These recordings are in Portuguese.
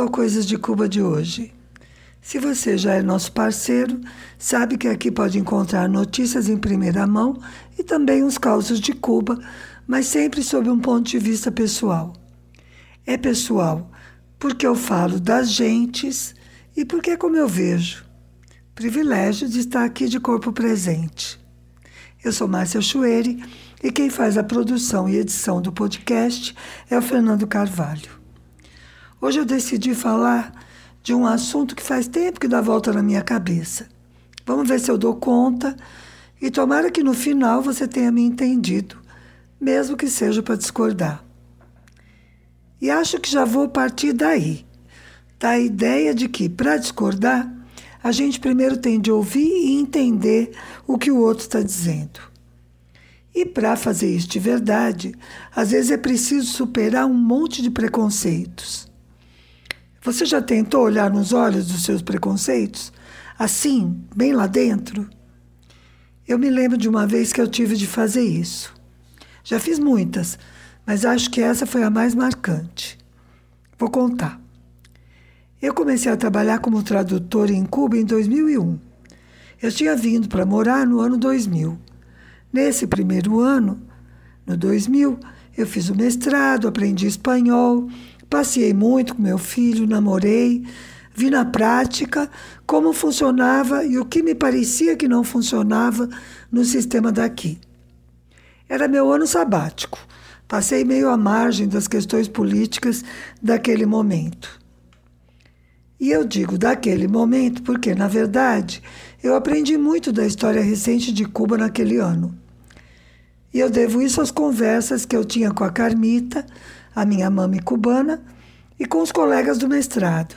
ao Coisas de Cuba de hoje. Se você já é nosso parceiro, sabe que aqui pode encontrar notícias em primeira mão e também uns causos de Cuba, mas sempre sob um ponto de vista pessoal. É pessoal porque eu falo das gentes e porque é como eu vejo. Privilégio de estar aqui de corpo presente. Eu sou Márcia Chueri e quem faz a produção e edição do podcast é o Fernando Carvalho. Hoje eu decidi falar de um assunto que faz tempo que dá volta na minha cabeça. Vamos ver se eu dou conta e tomara que no final você tenha me entendido, mesmo que seja para discordar. E acho que já vou partir daí, da ideia de que, para discordar, a gente primeiro tem de ouvir e entender o que o outro está dizendo. E para fazer isso de verdade, às vezes é preciso superar um monte de preconceitos. Você já tentou olhar nos olhos dos seus preconceitos? Assim, bem lá dentro? Eu me lembro de uma vez que eu tive de fazer isso. Já fiz muitas, mas acho que essa foi a mais marcante. Vou contar. Eu comecei a trabalhar como tradutor em Cuba em 2001. Eu tinha vindo para morar no ano 2000. Nesse primeiro ano, no 2000, eu fiz o mestrado, aprendi espanhol, Passei muito com meu filho, namorei, vi na prática como funcionava e o que me parecia que não funcionava no sistema daqui. Era meu ano sabático. Passei meio à margem das questões políticas daquele momento. E eu digo daquele momento porque, na verdade, eu aprendi muito da história recente de Cuba naquele ano. E eu devo isso às conversas que eu tinha com a Carmita, a minha mãe cubana, e com os colegas do mestrado.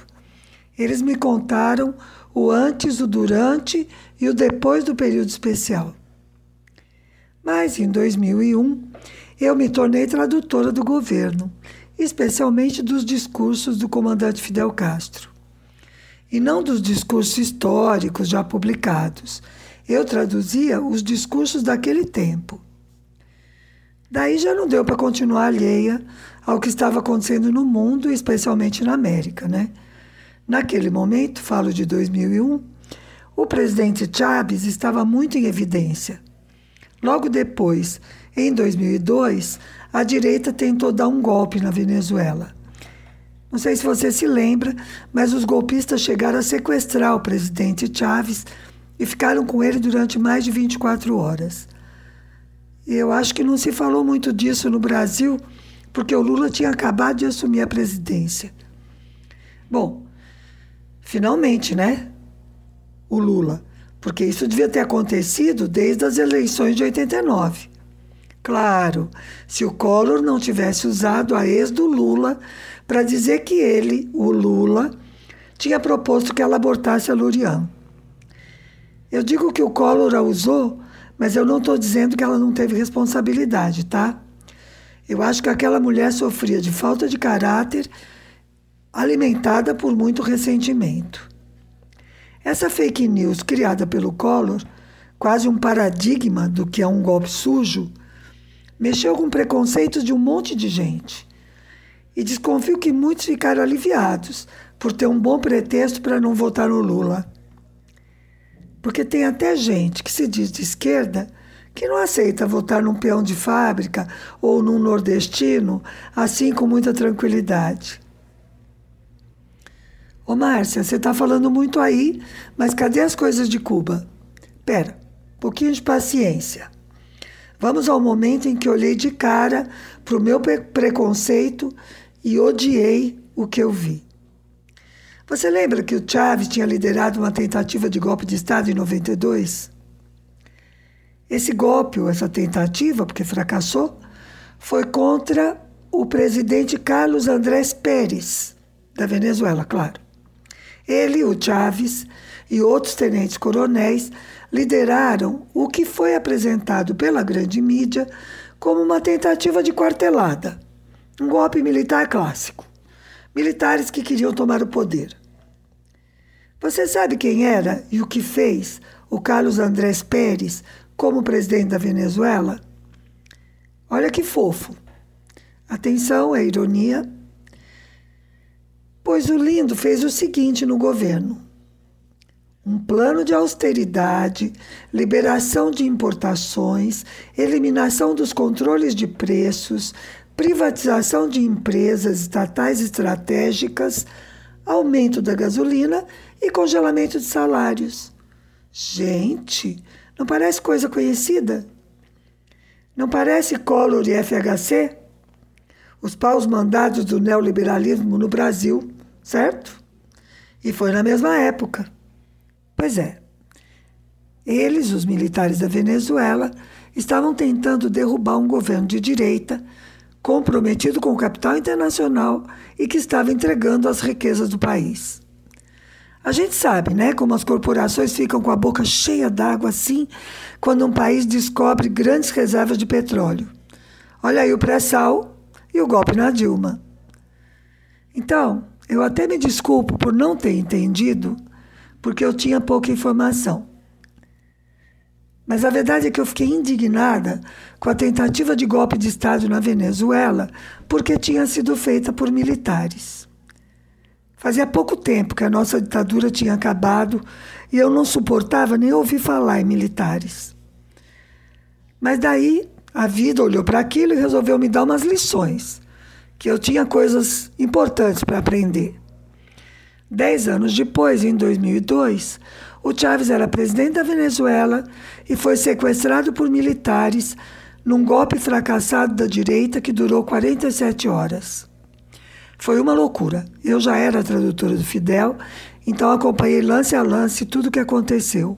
Eles me contaram o antes, o durante e o depois do período especial. Mas em 2001, eu me tornei tradutora do governo, especialmente dos discursos do comandante Fidel Castro. E não dos discursos históricos já publicados. Eu traduzia os discursos daquele tempo. Daí já não deu para continuar alheia ao que estava acontecendo no mundo, especialmente na América, né? Naquele momento, falo de 2001, o presidente Chávez estava muito em evidência. Logo depois, em 2002, a direita tentou dar um golpe na Venezuela. Não sei se você se lembra, mas os golpistas chegaram a sequestrar o presidente Chávez e ficaram com ele durante mais de 24 horas. Eu acho que não se falou muito disso no Brasil, porque o Lula tinha acabado de assumir a presidência. Bom, finalmente, né? O Lula, porque isso devia ter acontecido desde as eleições de 89. Claro, se o Collor não tivesse usado a ex do Lula para dizer que ele, o Lula, tinha proposto que ela abortasse a Lurian. Eu digo que o Collor a usou mas eu não estou dizendo que ela não teve responsabilidade, tá? Eu acho que aquela mulher sofria de falta de caráter, alimentada por muito ressentimento. Essa fake news criada pelo Collor, quase um paradigma do que é um golpe sujo, mexeu com preconceitos de um monte de gente. E desconfio que muitos ficaram aliviados por ter um bom pretexto para não votar no Lula. Porque tem até gente que se diz de esquerda que não aceita votar num peão de fábrica ou num nordestino assim com muita tranquilidade. Ô Márcia, você está falando muito aí, mas cadê as coisas de Cuba? Pera, um pouquinho de paciência. Vamos ao momento em que olhei de cara para o meu preconceito e odiei o que eu vi. Você lembra que o Chávez tinha liderado uma tentativa de golpe de Estado em 92? Esse golpe, ou essa tentativa, porque fracassou, foi contra o presidente Carlos Andrés Pérez, da Venezuela, claro. Ele, o Chávez e outros tenentes-coronéis lideraram o que foi apresentado pela grande mídia como uma tentativa de quartelada, um golpe militar clássico militares que queriam tomar o poder. Você sabe quem era e o que fez o Carlos Andrés Pérez como presidente da Venezuela? Olha que fofo. Atenção, é ironia. Pois o lindo fez o seguinte no governo: um plano de austeridade, liberação de importações, eliminação dos controles de preços, privatização de empresas estatais estratégicas, aumento da gasolina e congelamento de salários. Gente, não parece coisa conhecida? Não parece Collor e FHC? Os paus mandados do neoliberalismo no Brasil, certo? E foi na mesma época. Pois é. Eles, os militares da Venezuela, estavam tentando derrubar um governo de direita comprometido com o capital internacional e que estava entregando as riquezas do país. A gente sabe, né, como as corporações ficam com a boca cheia d'água assim quando um país descobre grandes reservas de petróleo. Olha aí o pré-sal e o golpe na Dilma. Então, eu até me desculpo por não ter entendido, porque eu tinha pouca informação. Mas a verdade é que eu fiquei indignada com a tentativa de golpe de Estado na Venezuela, porque tinha sido feita por militares. Fazia pouco tempo que a nossa ditadura tinha acabado e eu não suportava nem ouvir falar em militares. Mas daí a vida olhou para aquilo e resolveu me dar umas lições, que eu tinha coisas importantes para aprender. Dez anos depois, em 2002, o Chávez era presidente da Venezuela e foi sequestrado por militares num golpe fracassado da direita que durou 47 horas. Foi uma loucura. Eu já era tradutora do Fidel, então acompanhei lance a lance tudo o que aconteceu.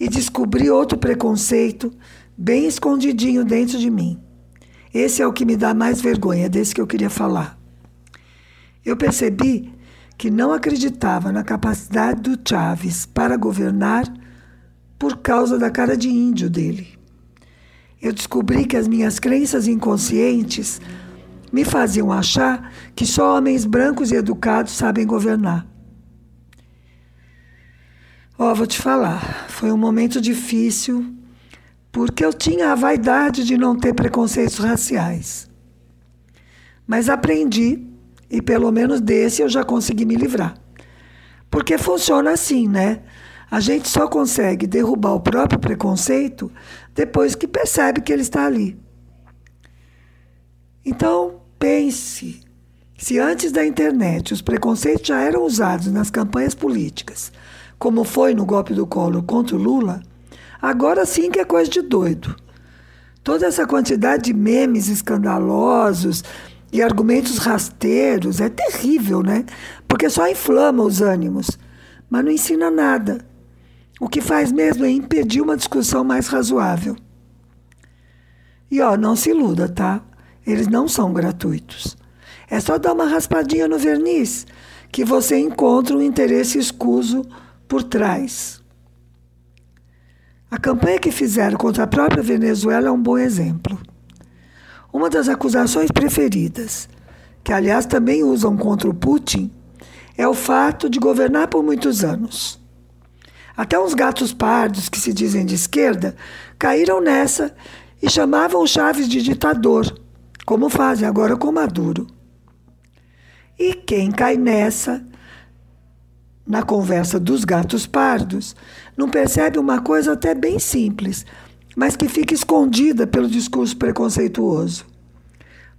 E descobri outro preconceito bem escondidinho dentro de mim. Esse é o que me dá mais vergonha, desse que eu queria falar. Eu percebi que não acreditava na capacidade do Chaves para governar por causa da cara de índio dele. Eu descobri que as minhas crenças inconscientes me faziam achar que só homens brancos e educados sabem governar. Ó, oh, vou te falar, foi um momento difícil, porque eu tinha a vaidade de não ter preconceitos raciais. Mas aprendi, e pelo menos desse eu já consegui me livrar. Porque funciona assim, né? A gente só consegue derrubar o próprio preconceito depois que percebe que ele está ali. Então, pense: se antes da internet os preconceitos já eram usados nas campanhas políticas, como foi no golpe do Collor contra o Lula, agora sim que é coisa de doido. Toda essa quantidade de memes escandalosos e argumentos rasteiros é terrível, né? Porque só inflama os ânimos, mas não ensina nada. O que faz mesmo é impedir uma discussão mais razoável. E ó, não se iluda, tá? Eles não são gratuitos. É só dar uma raspadinha no verniz que você encontra um interesse escuso por trás. A campanha que fizeram contra a própria Venezuela é um bom exemplo. Uma das acusações preferidas, que aliás também usam contra o Putin, é o fato de governar por muitos anos. Até uns gatos pardos que se dizem de esquerda caíram nessa e chamavam Chaves de ditador como fazem agora com Maduro. E quem cai nessa, na conversa dos gatos pardos, não percebe uma coisa até bem simples, mas que fica escondida pelo discurso preconceituoso.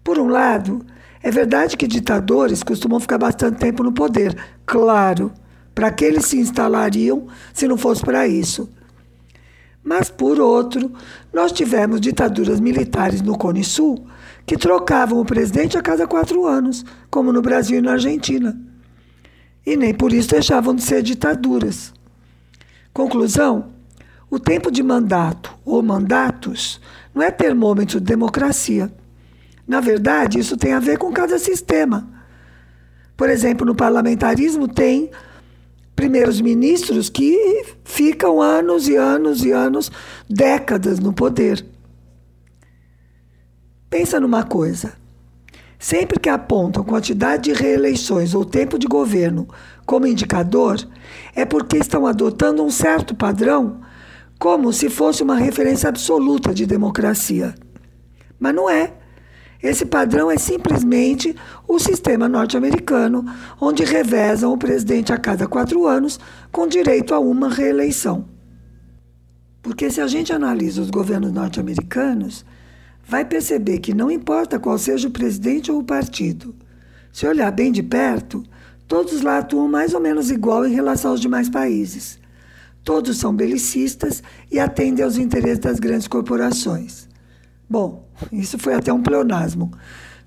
Por um lado, é verdade que ditadores costumam ficar bastante tempo no poder, claro, para que eles se instalariam se não fosse para isso. Mas, por outro, nós tivemos ditaduras militares no Cone Sul que trocavam o presidente a cada quatro anos, como no Brasil e na Argentina. E nem por isso deixavam de ser ditaduras. Conclusão: o tempo de mandato ou mandatos não é termômetro de democracia. Na verdade, isso tem a ver com cada sistema. Por exemplo, no parlamentarismo tem primeiros ministros que ficam anos e anos e anos, décadas no poder. Pensa numa coisa. Sempre que apontam quantidade de reeleições ou tempo de governo como indicador, é porque estão adotando um certo padrão como se fosse uma referência absoluta de democracia. Mas não é. Esse padrão é simplesmente o sistema norte-americano, onde revezam o presidente a cada quatro anos, com direito a uma reeleição. Porque se a gente analisa os governos norte-americanos, vai perceber que não importa qual seja o presidente ou o partido, se olhar bem de perto, todos lá atuam mais ou menos igual em relação aos demais países. Todos são belicistas e atendem aos interesses das grandes corporações. Bom, isso foi até um pleonasmo.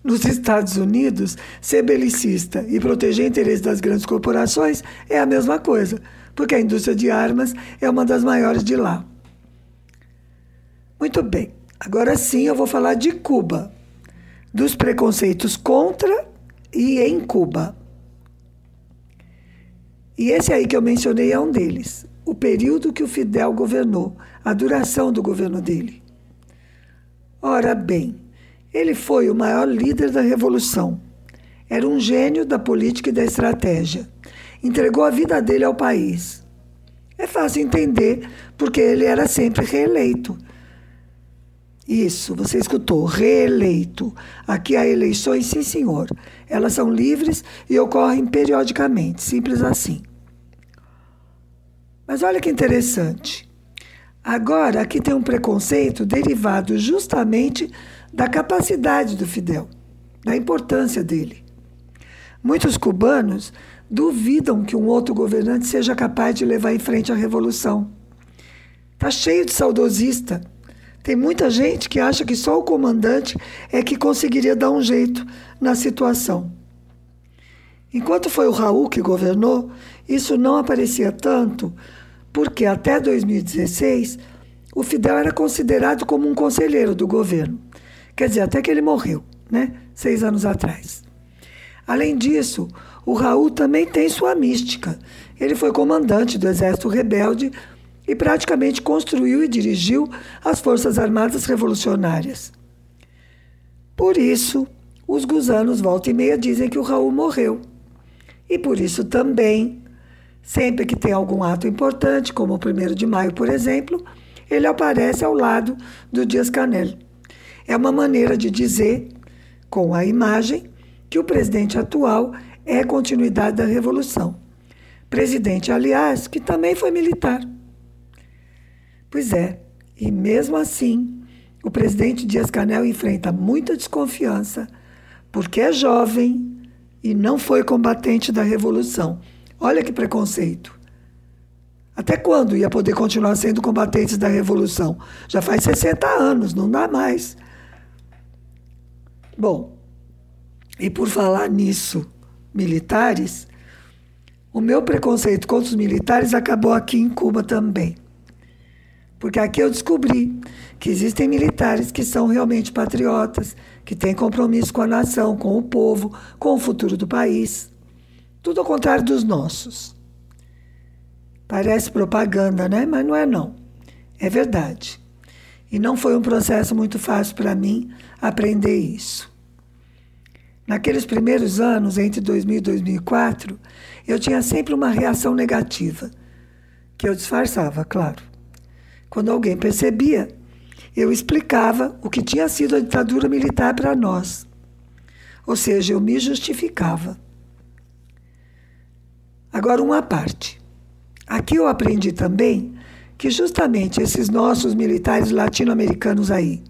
Nos Estados Unidos, ser belicista e proteger interesses das grandes corporações é a mesma coisa, porque a indústria de armas é uma das maiores de lá. Muito bem, agora sim eu vou falar de Cuba, dos preconceitos contra e em Cuba. E esse aí que eu mencionei é um deles, o período que o Fidel governou, a duração do governo dele. Ora bem, ele foi o maior líder da revolução. Era um gênio da política e da estratégia. Entregou a vida dele ao país. É fácil entender porque ele era sempre reeleito. Isso, você escutou, reeleito. Aqui há eleições, sim, senhor. Elas são livres e ocorrem periodicamente, simples assim. Mas olha que interessante. Agora, aqui tem um preconceito derivado justamente da capacidade do Fidel, da importância dele. Muitos cubanos duvidam que um outro governante seja capaz de levar em frente a revolução. Está cheio de saudosista. Tem muita gente que acha que só o comandante é que conseguiria dar um jeito na situação. Enquanto foi o Raul que governou, isso não aparecia tanto porque até 2016 o Fidel era considerado como um conselheiro do governo. Quer dizer, até que ele morreu, né? Seis anos atrás. Além disso, o Raul também tem sua mística. Ele foi comandante do Exército Rebelde e praticamente construiu e dirigiu as Forças Armadas Revolucionárias. Por isso, os gusanos volta e meia dizem que o Raul morreu. E por isso também Sempre que tem algum ato importante, como o 1 de maio, por exemplo, ele aparece ao lado do Dias-Canel. É uma maneira de dizer, com a imagem, que o presidente atual é continuidade da Revolução. Presidente, aliás, que também foi militar. Pois é, e mesmo assim, o presidente Dias-Canel enfrenta muita desconfiança, porque é jovem e não foi combatente da Revolução Olha que preconceito. Até quando ia poder continuar sendo combatentes da revolução? Já faz 60 anos, não dá mais. Bom, e por falar nisso, militares, o meu preconceito contra os militares acabou aqui em Cuba também. Porque aqui eu descobri que existem militares que são realmente patriotas, que têm compromisso com a nação, com o povo, com o futuro do país. Tudo ao contrário dos nossos. Parece propaganda, né? Mas não é não. É verdade. E não foi um processo muito fácil para mim aprender isso. Naqueles primeiros anos, entre 2000 e 2004, eu tinha sempre uma reação negativa, que eu disfarçava, claro. Quando alguém percebia, eu explicava o que tinha sido a ditadura militar para nós. Ou seja, eu me justificava. Agora, uma parte. Aqui eu aprendi também que justamente esses nossos militares latino-americanos aí,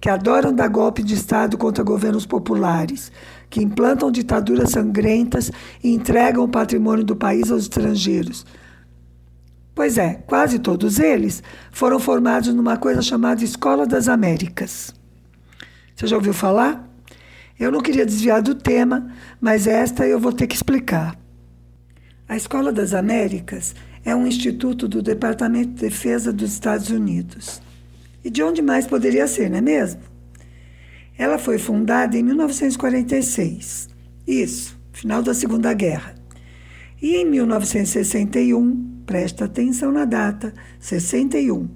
que adoram dar golpe de Estado contra governos populares, que implantam ditaduras sangrentas e entregam o patrimônio do país aos estrangeiros. Pois é, quase todos eles foram formados numa coisa chamada Escola das Américas. Você já ouviu falar? Eu não queria desviar do tema, mas esta eu vou ter que explicar. A Escola das Américas é um instituto do Departamento de Defesa dos Estados Unidos. E de onde mais poderia ser, não é mesmo? Ela foi fundada em 1946. Isso, final da Segunda Guerra. E em 1961, presta atenção na data, 61.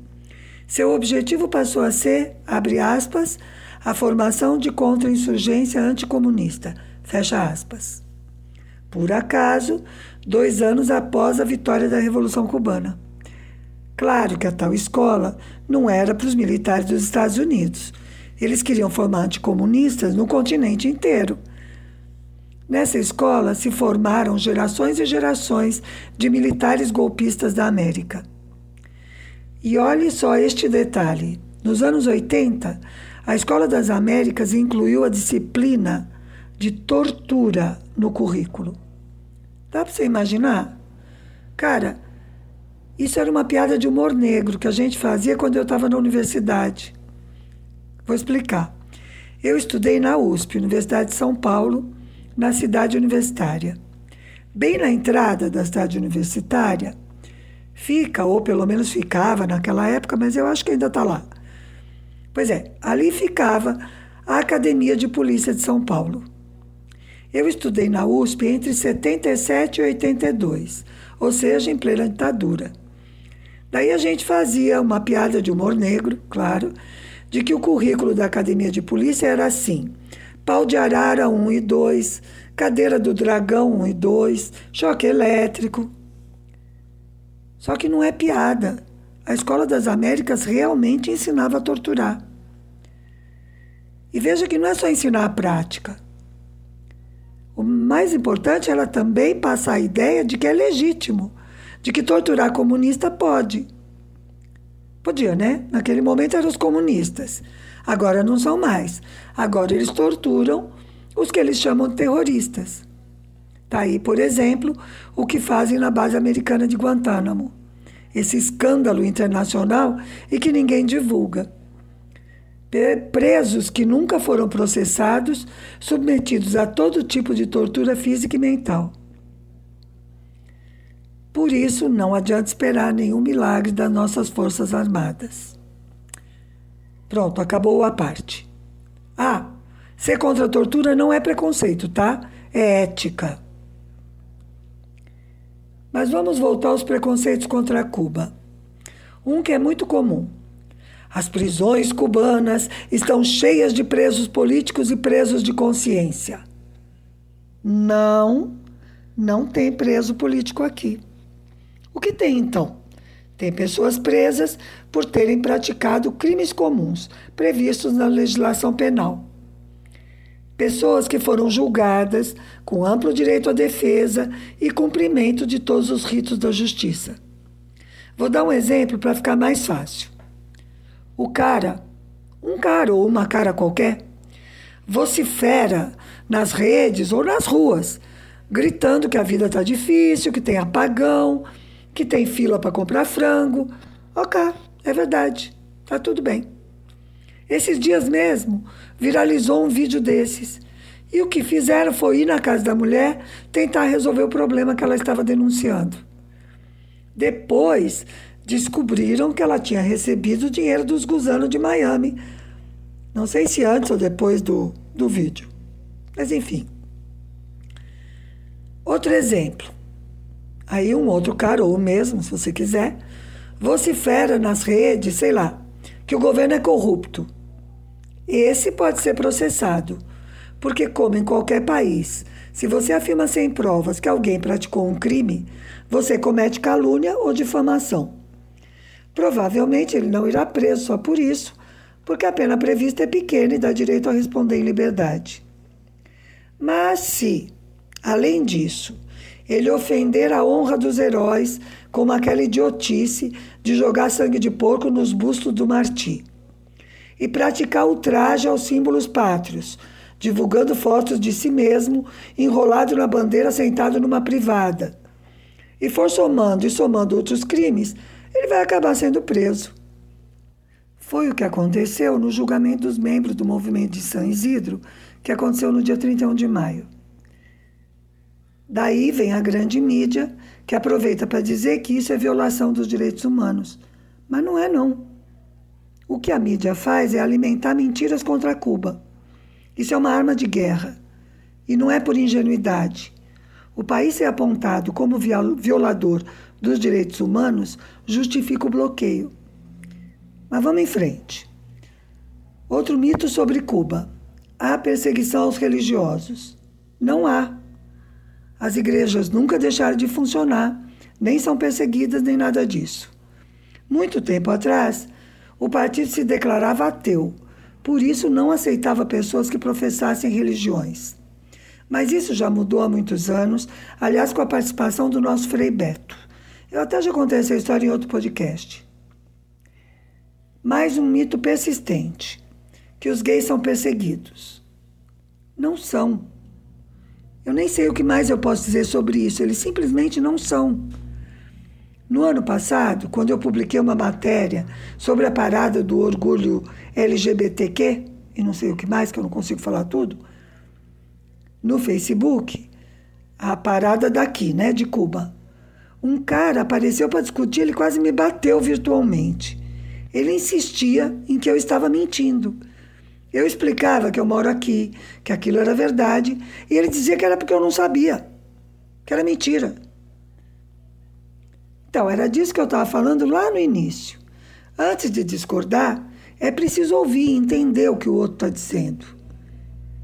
Seu objetivo passou a ser, abre aspas, a formação de contra-insurgência anticomunista, fecha aspas. Por acaso, dois anos após a vitória da Revolução Cubana. Claro que a tal escola não era para os militares dos Estados Unidos. Eles queriam formar anticomunistas no continente inteiro. Nessa escola se formaram gerações e gerações de militares golpistas da América. E olhe só este detalhe: nos anos 80, a Escola das Américas incluiu a disciplina de tortura no currículo. Dá para você imaginar? Cara, isso era uma piada de humor negro que a gente fazia quando eu estava na universidade. Vou explicar. Eu estudei na USP, Universidade de São Paulo, na cidade universitária. Bem na entrada da cidade universitária, fica, ou pelo menos ficava naquela época, mas eu acho que ainda está lá. Pois é, ali ficava a Academia de Polícia de São Paulo. Eu estudei na USP entre 77 e 82, ou seja, em plena ditadura. Daí a gente fazia uma piada de humor negro, claro, de que o currículo da Academia de Polícia era assim: pau de arara 1 e 2, cadeira do dragão 1 e 2, choque elétrico. Só que não é piada. A Escola das Américas realmente ensinava a torturar. E veja que não é só ensinar a prática. O mais importante é ela também passar a ideia de que é legítimo, de que torturar comunista pode. Podia, né? Naquele momento eram os comunistas. Agora não são mais. Agora eles torturam os que eles chamam de terroristas. Está aí, por exemplo, o que fazem na base americana de Guantánamo. Esse escândalo internacional e que ninguém divulga. Presos que nunca foram processados, submetidos a todo tipo de tortura física e mental. Por isso, não adianta esperar nenhum milagre das nossas Forças Armadas. Pronto, acabou a parte. Ah, ser contra a tortura não é preconceito, tá? É ética. Mas vamos voltar aos preconceitos contra Cuba. Um que é muito comum. As prisões cubanas estão cheias de presos políticos e presos de consciência. Não, não tem preso político aqui. O que tem então? Tem pessoas presas por terem praticado crimes comuns previstos na legislação penal. Pessoas que foram julgadas com amplo direito à defesa e cumprimento de todos os ritos da justiça. Vou dar um exemplo para ficar mais fácil. O cara, um cara ou uma cara qualquer, vocifera nas redes ou nas ruas, gritando que a vida está difícil, que tem apagão, que tem fila para comprar frango. Ok, é verdade, tá tudo bem. Esses dias mesmo viralizou um vídeo desses. E o que fizeram foi ir na casa da mulher tentar resolver o problema que ela estava denunciando. Depois descobriram que ela tinha recebido o dinheiro dos gusanos de Miami. Não sei se antes ou depois do, do vídeo. Mas enfim. Outro exemplo. Aí um outro cara, ou mesmo, se você quiser, vocifera nas redes, sei lá, que o governo é corrupto. Esse pode ser processado, porque, como em qualquer país, se você afirma sem provas que alguém praticou um crime, você comete calúnia ou difamação. Provavelmente ele não irá preso só por isso, porque a pena prevista é pequena e dá direito a responder em liberdade. Mas se, além disso, ele ofender a honra dos heróis, como aquela idiotice de jogar sangue de porco nos bustos do Marti. E praticar ultraje aos símbolos pátrios, divulgando fotos de si mesmo, enrolado na bandeira sentado numa privada. E for somando e somando outros crimes, ele vai acabar sendo preso. Foi o que aconteceu no julgamento dos membros do movimento de São Isidro, que aconteceu no dia 31 de maio. Daí vem a grande mídia, que aproveita para dizer que isso é violação dos direitos humanos. Mas não é, não. O que a mídia faz é alimentar mentiras contra Cuba. Isso é uma arma de guerra. E não é por ingenuidade. O país ser apontado como violador dos direitos humanos justifica o bloqueio. Mas vamos em frente. Outro mito sobre Cuba: há perseguição aos religiosos. Não há. As igrejas nunca deixaram de funcionar, nem são perseguidas, nem nada disso. Muito tempo atrás, o partido se declarava ateu, por isso não aceitava pessoas que professassem religiões. Mas isso já mudou há muitos anos, aliás, com a participação do nosso Frei Beto. Eu até já contei essa história em outro podcast. Mais um mito persistente: que os gays são perseguidos. Não são. Eu nem sei o que mais eu posso dizer sobre isso, eles simplesmente não são. No ano passado, quando eu publiquei uma matéria sobre a parada do orgulho LGBTQ, e não sei o que mais, que eu não consigo falar tudo, no Facebook, a parada daqui, né, de Cuba. Um cara apareceu para discutir, ele quase me bateu virtualmente. Ele insistia em que eu estava mentindo. Eu explicava que eu moro aqui, que aquilo era verdade, e ele dizia que era porque eu não sabia, que era mentira. Então, era disso que eu estava falando lá no início. Antes de discordar, é preciso ouvir e entender o que o outro está dizendo.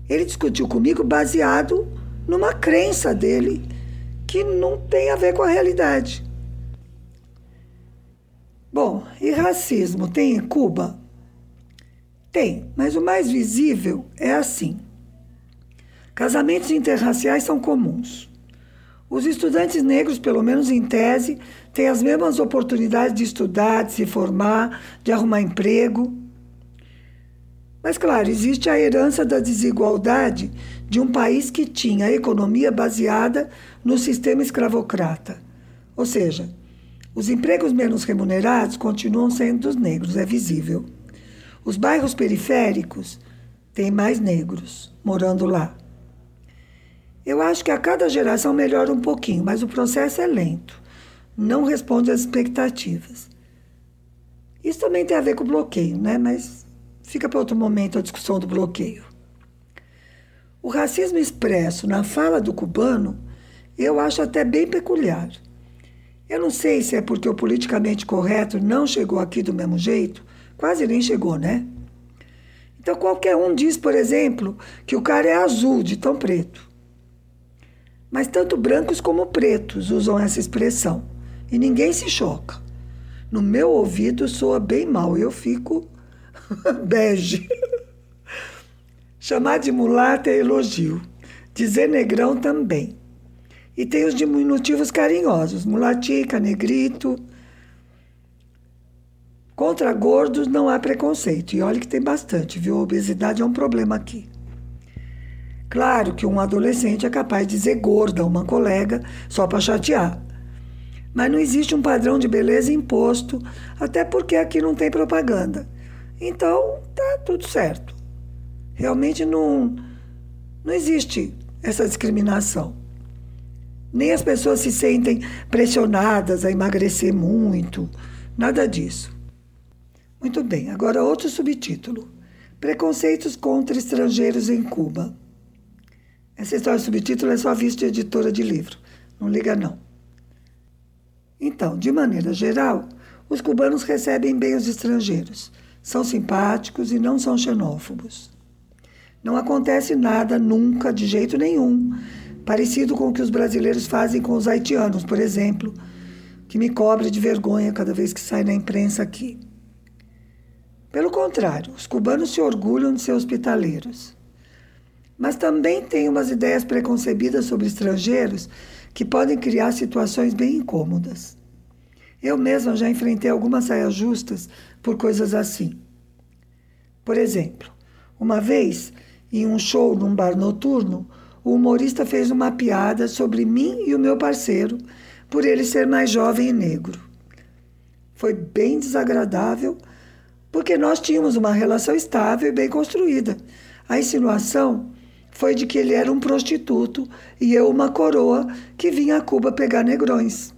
Ele discutiu comigo baseado numa crença dele que não tem a ver com a realidade. Bom, e racismo tem em Cuba? Tem, mas o mais visível é assim. Casamentos interraciais são comuns. Os estudantes negros, pelo menos em tese, têm as mesmas oportunidades de estudar, de se formar, de arrumar emprego. Mas, claro, existe a herança da desigualdade de um país que tinha a economia baseada no sistema escravocrata. Ou seja, os empregos menos remunerados continuam sendo dos negros, é visível. Os bairros periféricos têm mais negros morando lá. Eu acho que a cada geração melhora um pouquinho, mas o processo é lento. Não responde às expectativas. Isso também tem a ver com o bloqueio, né? Mas fica para outro momento a discussão do bloqueio. O racismo expresso na fala do cubano eu acho até bem peculiar. Eu não sei se é porque o politicamente correto não chegou aqui do mesmo jeito, quase nem chegou, né? Então qualquer um diz, por exemplo, que o cara é azul de tão preto. Mas tanto brancos como pretos usam essa expressão e ninguém se choca. No meu ouvido soa bem mal, eu fico bege. Chamar de mulata é elogio, dizer negrão também. E tem os diminutivos carinhosos, mulatica, negrito. Contra gordos não há preconceito. E olha que tem bastante, viu? A obesidade é um problema aqui. Claro que um adolescente é capaz de dizer gorda a uma colega só para chatear. Mas não existe um padrão de beleza imposto, até porque aqui não tem propaganda. Então, tá tudo certo. Realmente não, não existe essa discriminação nem as pessoas se sentem pressionadas a emagrecer muito, nada disso. Muito bem, agora outro subtítulo: Preconceitos contra estrangeiros em Cuba. Essa história subtítulo é só vista de editora de livro, não liga não. Então, de maneira geral, os cubanos recebem bem os estrangeiros, são simpáticos e não são xenófobos. Não acontece nada nunca, de jeito nenhum, parecido com o que os brasileiros fazem com os haitianos, por exemplo, que me cobre de vergonha cada vez que sai na imprensa aqui. Pelo contrário, os cubanos se orgulham de ser hospitaleiros. Mas também têm umas ideias preconcebidas sobre estrangeiros que podem criar situações bem incômodas. Eu mesma já enfrentei algumas saias justas por coisas assim. Por exemplo, uma vez, em um show num bar noturno, o humorista fez uma piada sobre mim e o meu parceiro, por ele ser mais jovem e negro. Foi bem desagradável, porque nós tínhamos uma relação estável e bem construída. A insinuação foi de que ele era um prostituto e eu uma coroa que vinha a Cuba pegar negrões.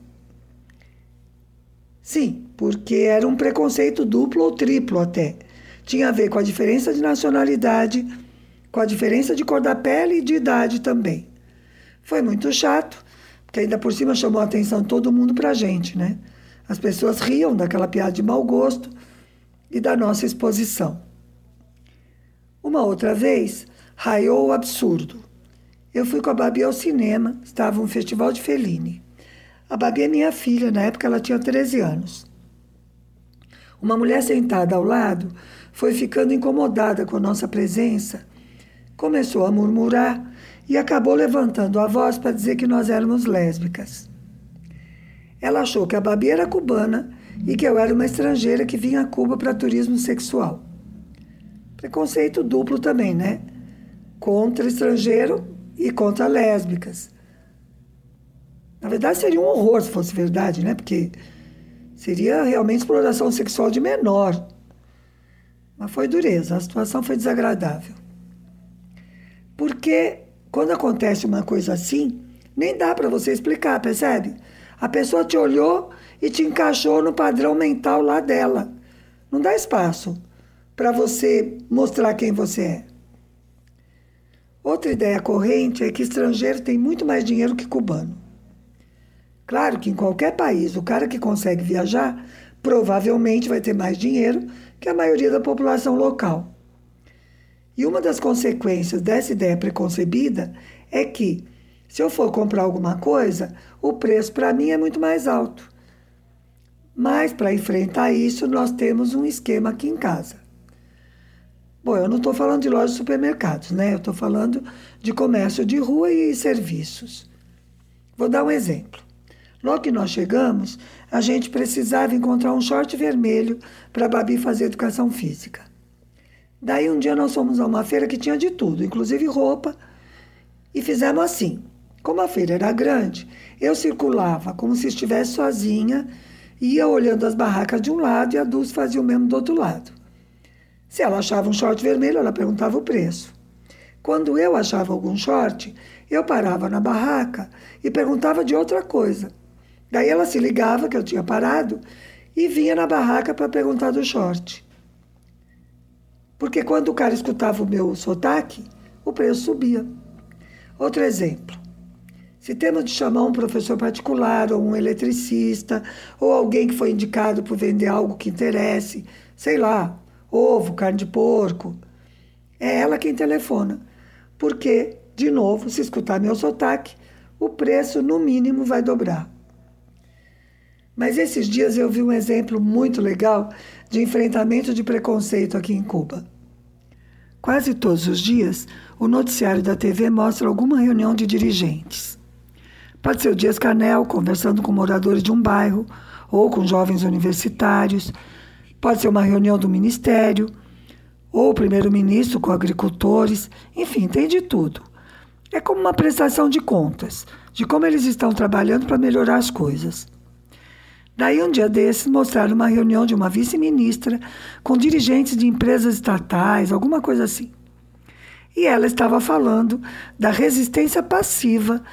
Sim, porque era um preconceito duplo ou triplo até. Tinha a ver com a diferença de nacionalidade com a diferença de cor da pele e de idade também. Foi muito chato, porque ainda por cima chamou a atenção todo mundo para a gente, né? As pessoas riam daquela piada de mau gosto e da nossa exposição. Uma outra vez, raiou o absurdo. Eu fui com a Babi ao cinema, estava um festival de Fellini. A Babi é minha filha, na época ela tinha 13 anos. Uma mulher sentada ao lado foi ficando incomodada com a nossa presença, começou a murmurar e acabou levantando a voz para dizer que nós éramos lésbicas. Ela achou que a Babi era cubana e que eu era uma estrangeira que vinha a Cuba para turismo sexual. Preconceito duplo também, né? Contra estrangeiro e contra lésbicas. Na verdade, seria um horror se fosse verdade, né? Porque seria realmente exploração sexual de menor. Mas foi dureza, a situação foi desagradável. Porque quando acontece uma coisa assim, nem dá para você explicar, percebe? A pessoa te olhou e te encaixou no padrão mental lá dela. Não dá espaço para você mostrar quem você é. Outra ideia corrente é que estrangeiro tem muito mais dinheiro que cubano. Claro que em qualquer país, o cara que consegue viajar provavelmente vai ter mais dinheiro que a maioria da população local. E uma das consequências dessa ideia preconcebida é que, se eu for comprar alguma coisa, o preço para mim é muito mais alto. Mas para enfrentar isso, nós temos um esquema aqui em casa. Bom, eu não estou falando de lojas de supermercados, né? Eu estou falando de comércio de rua e serviços. Vou dar um exemplo. Logo que nós chegamos, a gente precisava encontrar um short vermelho para a Babi fazer educação física. Daí um dia nós fomos a uma feira que tinha de tudo, inclusive roupa, e fizemos assim. Como a feira era grande, eu circulava como se estivesse sozinha, ia olhando as barracas de um lado e a Dulce fazia o mesmo do outro lado. Se ela achava um short vermelho, ela perguntava o preço. Quando eu achava algum short, eu parava na barraca e perguntava de outra coisa. Daí ela se ligava que eu tinha parado e vinha na barraca para perguntar do short. Porque quando o cara escutava o meu sotaque, o preço subia. Outro exemplo. Se temos de chamar um professor particular, ou um eletricista, ou alguém que foi indicado por vender algo que interesse, sei lá, ovo, carne de porco. É ela quem telefona. Porque, de novo, se escutar meu sotaque, o preço no mínimo vai dobrar. Mas esses dias eu vi um exemplo muito legal de enfrentamento de preconceito aqui em Cuba. Quase todos os dias, o noticiário da TV mostra alguma reunião de dirigentes. Pode ser o Dias Canel conversando com moradores de um bairro ou com jovens universitários, Pode ser uma reunião do ministério, ou o primeiro-ministro com agricultores, enfim, tem de tudo. É como uma prestação de contas, de como eles estão trabalhando para melhorar as coisas. Daí, um dia desses, mostraram uma reunião de uma vice-ministra com dirigentes de empresas estatais, alguma coisa assim. E ela estava falando da resistência passiva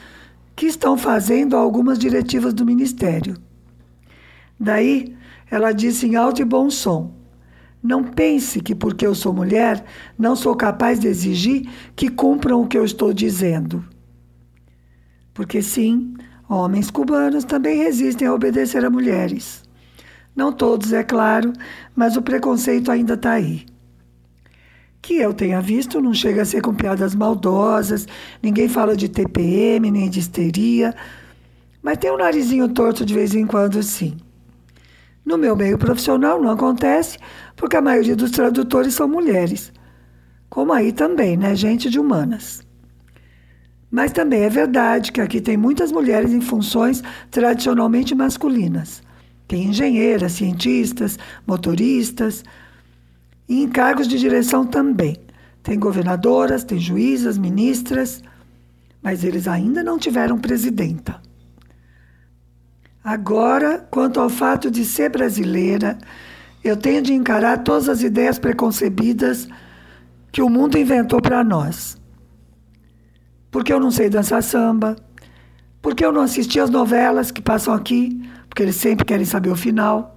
que estão fazendo algumas diretivas do ministério. Daí, ela disse em alto e bom som: Não pense que porque eu sou mulher, não sou capaz de exigir que cumpram o que eu estou dizendo. Porque sim, homens cubanos também resistem a obedecer a mulheres. Não todos, é claro, mas o preconceito ainda está aí. Que eu tenha visto, não chega a ser com piadas maldosas, ninguém fala de TPM nem de histeria, mas tem um narizinho torto de vez em quando, sim. No meu meio profissional não acontece, porque a maioria dos tradutores são mulheres. Como aí também, né? Gente de humanas. Mas também é verdade que aqui tem muitas mulheres em funções tradicionalmente masculinas. Tem engenheiras, cientistas, motoristas e em cargos de direção também. Tem governadoras, tem juízas, ministras, mas eles ainda não tiveram presidenta. Agora, quanto ao fato de ser brasileira, eu tenho de encarar todas as ideias preconcebidas que o mundo inventou para nós. Porque eu não sei dançar samba, porque eu não assisti as novelas que passam aqui, porque eles sempre querem saber o final.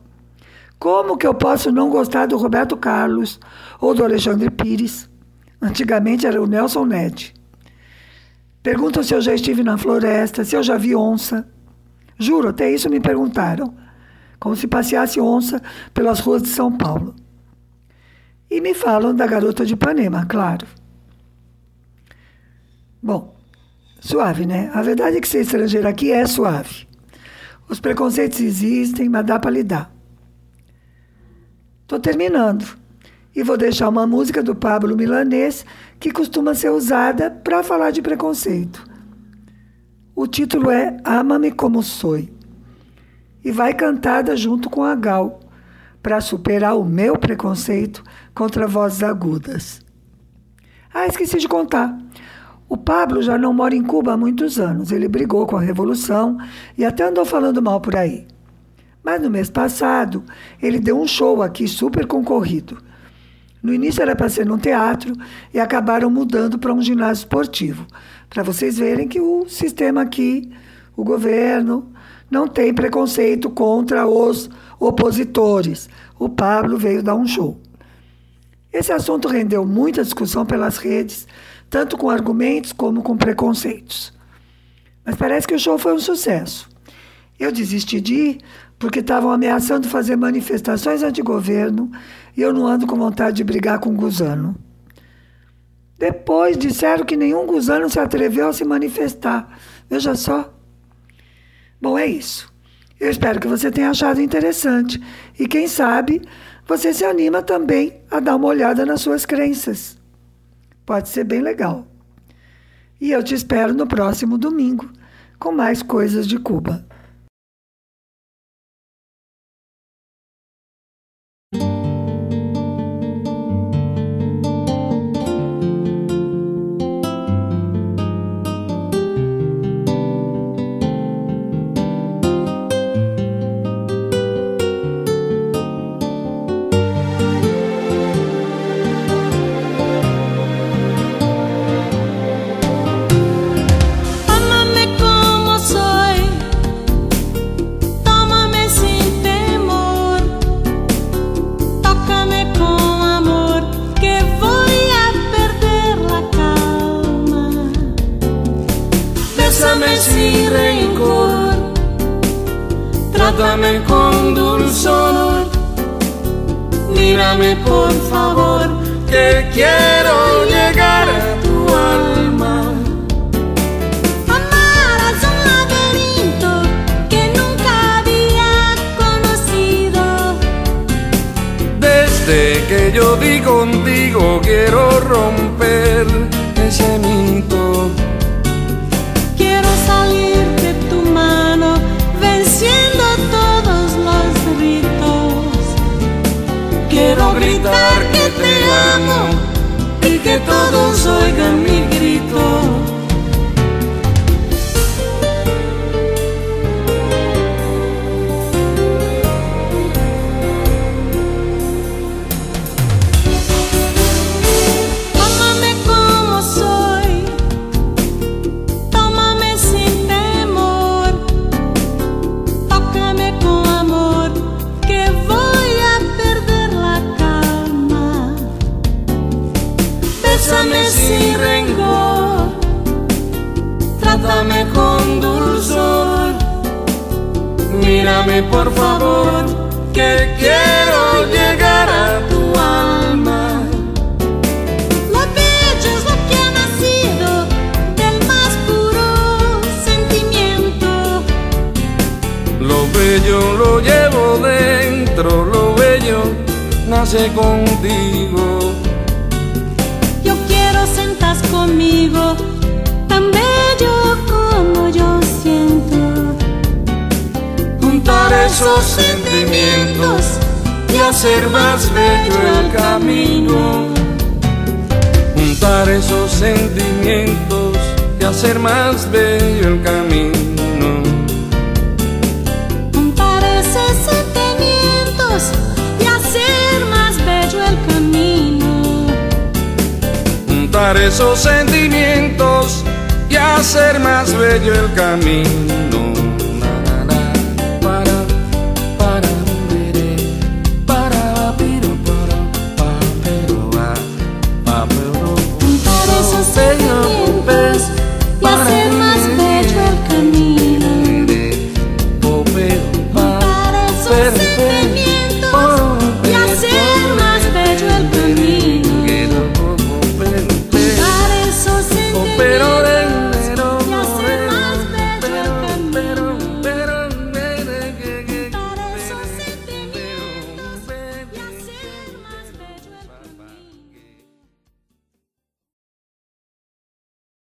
Como que eu posso não gostar do Roberto Carlos ou do Alexandre Pires? Antigamente era o Nelson Ned. Perguntam se eu já estive na floresta, se eu já vi onça. Juro, até isso me perguntaram. Como se passeasse onça pelas ruas de São Paulo. E me falam da garota de Ipanema, claro. Bom, suave, né? A verdade é que ser estrangeiro aqui é suave. Os preconceitos existem, mas dá para lidar. Estou terminando. E vou deixar uma música do Pablo Milanês que costuma ser usada para falar de preconceito. O título é Ama-me como sou. E vai cantada junto com a Gal, para superar o meu preconceito contra vozes agudas. Ah, esqueci de contar. O Pablo já não mora em Cuba há muitos anos. Ele brigou com a Revolução e até andou falando mal por aí. Mas no mês passado, ele deu um show aqui super concorrido. No início era para ser num teatro e acabaram mudando para um ginásio esportivo. Para vocês verem que o sistema aqui, o governo, não tem preconceito contra os opositores. O Pablo veio dar um show. Esse assunto rendeu muita discussão pelas redes, tanto com argumentos como com preconceitos. Mas parece que o show foi um sucesso. Eu desisti de ir porque estavam ameaçando fazer manifestações anti-governo e eu não ando com vontade de brigar com o gusano. Depois disseram que nenhum gusano se atreveu a se manifestar. Veja só. Bom, é isso. Eu espero que você tenha achado interessante e, quem sabe, você se anima também a dar uma olhada nas suas crenças. Pode ser bem legal. E eu te espero no próximo domingo com mais coisas de Cuba. Bello el camino. Juntar esos sentimientos y hacer más bello el camino. Juntar esos sentimientos y hacer más bello el camino. Juntar esos sentimientos y hacer más bello el camino.